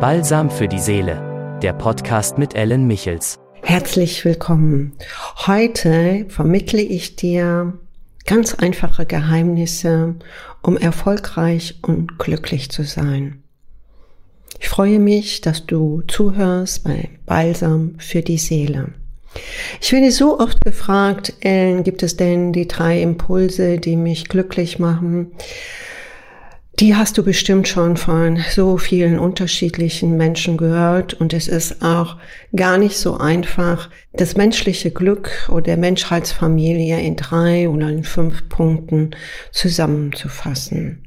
Balsam für die Seele, der Podcast mit Ellen Michels. Herzlich willkommen. Heute vermittle ich dir ganz einfache Geheimnisse, um erfolgreich und glücklich zu sein. Ich freue mich, dass du zuhörst bei Balsam für die Seele. Ich werde so oft gefragt, Ellen, gibt es denn die drei Impulse, die mich glücklich machen? Die hast du bestimmt schon von so vielen unterschiedlichen Menschen gehört und es ist auch gar nicht so einfach, das menschliche Glück oder der Menschheitsfamilie in drei oder in fünf Punkten zusammenzufassen.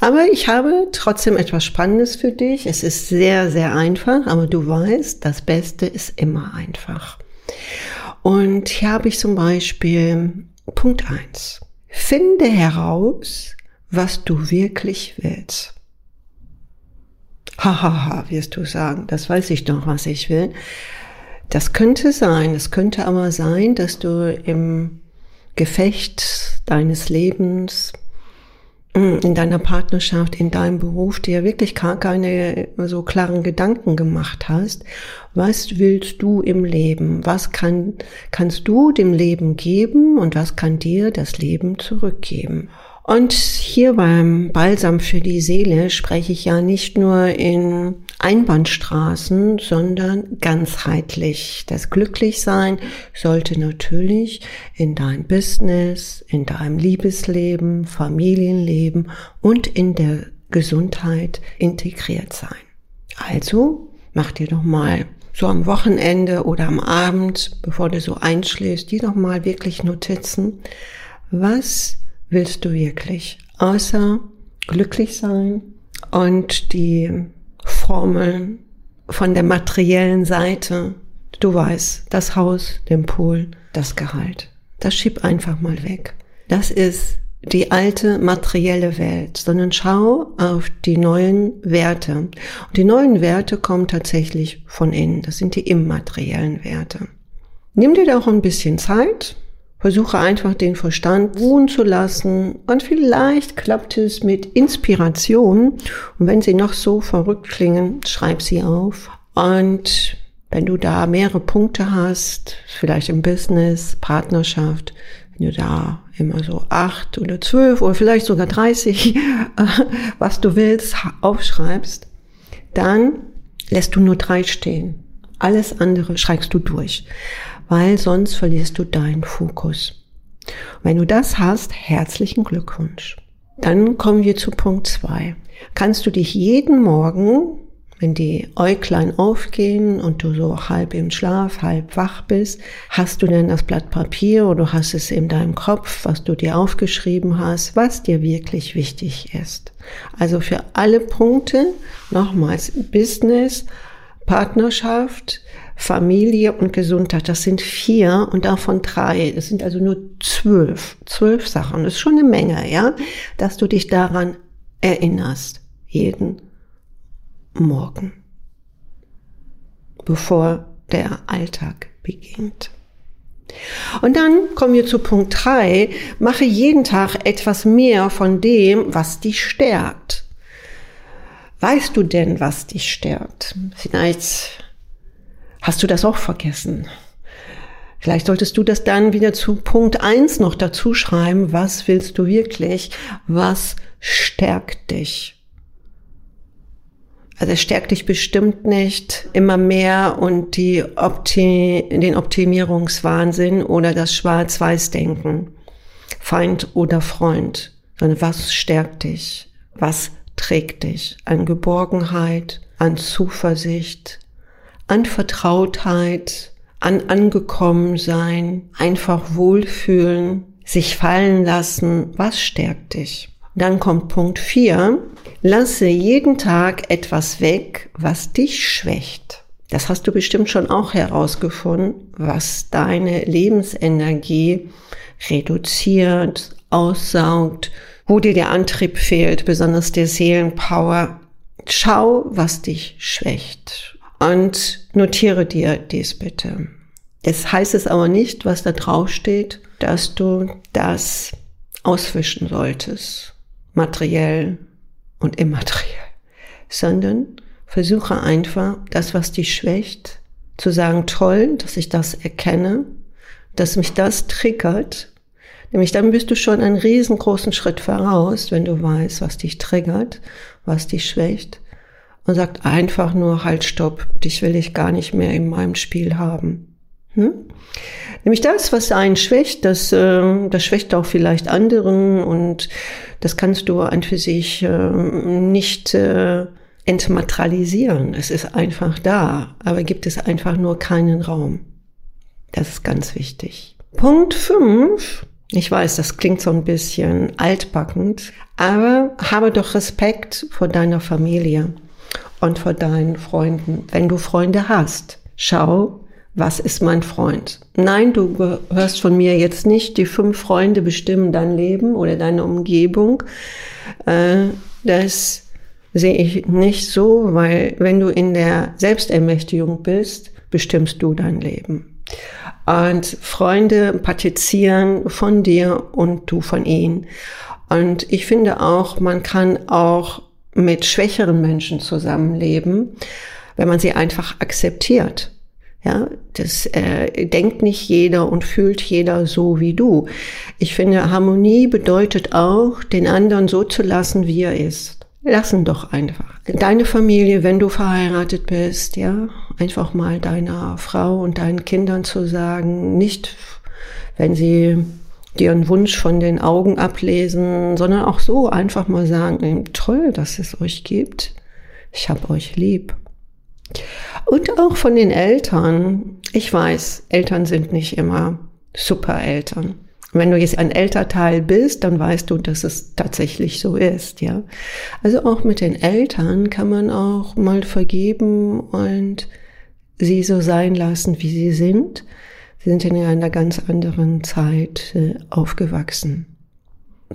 Aber ich habe trotzdem etwas Spannendes für dich. Es ist sehr, sehr einfach, aber du weißt, das Beste ist immer einfach. Und hier habe ich zum Beispiel Punkt eins: Finde heraus, was du wirklich willst. Hahaha, ha, ha, wirst du sagen, das weiß ich doch, was ich will. Das könnte sein, es könnte aber sein, dass du im Gefecht deines Lebens, mm, in deiner Partnerschaft, in deinem Beruf dir wirklich gar keine so klaren Gedanken gemacht hast. Was willst du im Leben? Was kann, kannst du dem Leben geben und was kann dir das Leben zurückgeben? Und hier beim Balsam für die Seele spreche ich ja nicht nur in Einbahnstraßen, sondern ganzheitlich. Das Glücklichsein sollte natürlich in dein Business, in deinem Liebesleben, Familienleben und in der Gesundheit integriert sein. Also mach dir doch mal so am Wochenende oder am Abend, bevor du so einschläfst, die doch mal wirklich Notizen. Was willst du wirklich? Außer glücklich sein und die Formeln von der materiellen Seite. Du weißt, das Haus, den Pool, das Gehalt. Das schieb einfach mal weg. Das ist die alte materielle Welt, sondern schau auf die neuen Werte. Und die neuen Werte kommen tatsächlich von innen. Das sind die immateriellen Werte. Nimm dir da auch ein bisschen Zeit, Versuche einfach den Verstand ruhen zu lassen und vielleicht klappt es mit Inspiration. Und wenn sie noch so verrückt klingen, schreib sie auf. Und wenn du da mehrere Punkte hast, vielleicht im Business, Partnerschaft, wenn du da immer so acht oder zwölf oder vielleicht sogar dreißig, was du willst, aufschreibst, dann lässt du nur drei stehen. Alles andere schreibst du durch weil sonst verlierst du deinen Fokus. Wenn du das hast, herzlichen Glückwunsch. Dann kommen wir zu Punkt zwei. Kannst du dich jeden Morgen, wenn die Äuglein aufgehen und du so halb im Schlaf, halb wach bist, hast du denn das Blatt Papier oder hast es in deinem Kopf, was du dir aufgeschrieben hast, was dir wirklich wichtig ist. Also für alle Punkte, nochmals Business, Partnerschaft, Familie und Gesundheit. Das sind vier und davon drei. Das sind also nur zwölf. Zwölf Sachen. Das ist schon eine Menge, ja, dass du dich daran erinnerst. Jeden Morgen. Bevor der Alltag beginnt. Und dann kommen wir zu Punkt drei. Mache jeden Tag etwas mehr von dem, was dich stärkt. Weißt du denn, was dich stärkt? Vielleicht Hast du das auch vergessen? Vielleicht solltest du das dann wieder zu Punkt eins noch dazu schreiben. Was willst du wirklich? Was stärkt dich? Also es stärkt dich bestimmt nicht immer mehr und die Opti den Optimierungswahnsinn oder das Schwarz-Weiß-Denken. Feind oder Freund. Sondern was stärkt dich? Was trägt dich? An Geborgenheit, an Zuversicht, an Vertrautheit, an Angekommensein, einfach wohlfühlen, sich fallen lassen, was stärkt dich? Dann kommt Punkt 4. Lasse jeden Tag etwas weg, was dich schwächt. Das hast du bestimmt schon auch herausgefunden, was deine Lebensenergie reduziert, aussaugt, wo dir der Antrieb fehlt, besonders der Seelenpower. Schau, was dich schwächt und notiere dir dies bitte. Das heißt es aber nicht, was da drauf steht, dass du das auswischen solltest, materiell und immateriell, sondern versuche einfach, das, was dich schwächt, zu sagen, toll, dass ich das erkenne, dass mich das triggert. Nämlich dann bist du schon einen riesengroßen Schritt voraus, wenn du weißt, was dich triggert, was dich schwächt. Und sagt einfach nur, halt, stopp, dich will ich gar nicht mehr in meinem Spiel haben. Hm? Nämlich das, was einen schwächt, das, äh, das schwächt auch vielleicht anderen und das kannst du an für sich äh, nicht äh, entmaterialisieren. Es ist einfach da, aber gibt es einfach nur keinen Raum. Das ist ganz wichtig. Punkt 5. Ich weiß, das klingt so ein bisschen altbackend, aber habe doch Respekt vor deiner Familie und vor deinen Freunden, wenn du Freunde hast. Schau, was ist mein Freund? Nein, du hörst von mir jetzt nicht, die fünf Freunde bestimmen dein Leben oder deine Umgebung. Äh, das sehe ich nicht so, weil wenn du in der Selbstermächtigung bist, bestimmst du dein Leben. Und Freunde partizieren von dir und du von ihnen. Und ich finde auch, man kann auch mit schwächeren Menschen zusammenleben, wenn man sie einfach akzeptiert. Ja, das äh, denkt nicht jeder und fühlt jeder so wie du. Ich finde, Harmonie bedeutet auch, den anderen so zu lassen, wie er ist. Lassen doch einfach. Deine Familie, wenn du verheiratet bist, ja, einfach mal deiner Frau und deinen Kindern zu sagen, nicht, wenn sie dir Wunsch von den Augen ablesen, sondern auch so einfach mal sagen, toll, dass es euch gibt. Ich hab euch lieb. Und auch von den Eltern. Ich weiß, Eltern sind nicht immer super Eltern. Wenn du jetzt ein Elternteil bist, dann weißt du, dass es tatsächlich so ist, ja. Also auch mit den Eltern kann man auch mal vergeben und sie so sein lassen, wie sie sind. Sie sind in einer ganz anderen Zeit äh, aufgewachsen.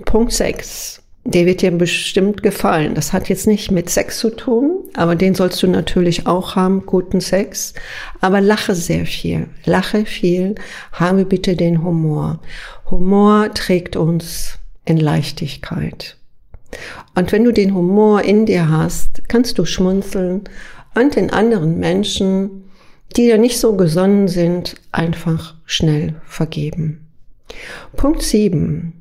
Punkt 6 der wird dir bestimmt gefallen. Das hat jetzt nicht mit Sex zu tun, aber den sollst du natürlich auch haben, guten Sex. Aber lache sehr viel, lache viel, habe bitte den Humor. Humor trägt uns in Leichtigkeit. Und wenn du den Humor in dir hast, kannst du schmunzeln und den anderen Menschen, die dir nicht so gesonnen sind, einfach schnell vergeben. Punkt 7.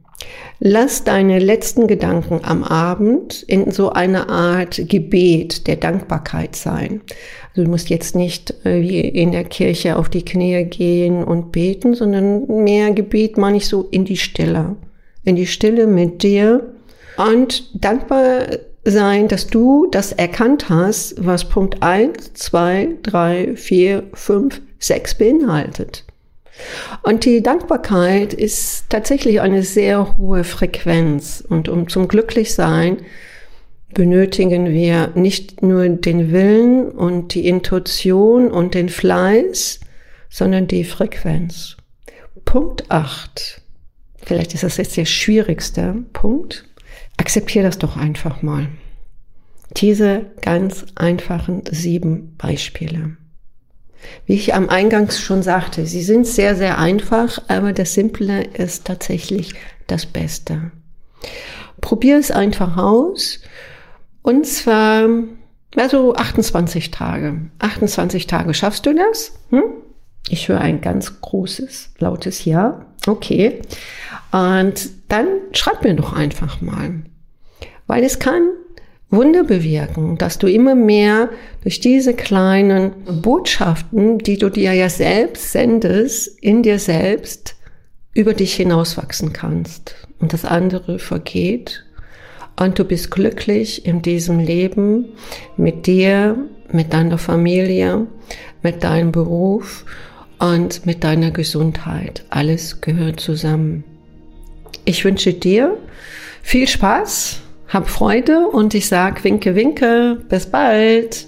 Lass deine letzten Gedanken am Abend in so eine Art Gebet der Dankbarkeit sein. Also du musst jetzt nicht äh, wie in der Kirche auf die Knie gehen und beten, sondern mehr Gebet meine ich so in die Stille. In die Stille mit dir und dankbar sein, dass du das erkannt hast, was Punkt 1, 2, 3, 4, 5, 6 beinhaltet. Und die Dankbarkeit ist tatsächlich eine sehr hohe Frequenz. Und um zum Glücklichsein benötigen wir nicht nur den Willen und die Intuition und den Fleiß, sondern die Frequenz. Punkt 8. Vielleicht ist das jetzt der schwierigste Punkt. Akzeptiere das doch einfach mal. Diese ganz einfachen sieben Beispiele. Wie ich am Eingangs schon sagte, sie sind sehr, sehr einfach, aber das Simple ist tatsächlich das Beste. Probier es einfach aus. Und zwar, also 28 Tage. 28 Tage. Schaffst du das? Hm? Ich höre ein ganz großes, lautes Ja. Okay. Und dann schreib mir doch einfach mal. Weil es kann Wunder bewirken, dass du immer mehr durch diese kleinen Botschaften, die du dir ja selbst sendest, in dir selbst über dich hinauswachsen kannst. Und das andere vergeht und du bist glücklich in diesem Leben mit dir, mit deiner Familie, mit deinem Beruf und mit deiner Gesundheit. Alles gehört zusammen. Ich wünsche dir viel Spaß hab Freude und ich sag Winke, Winke, bis bald.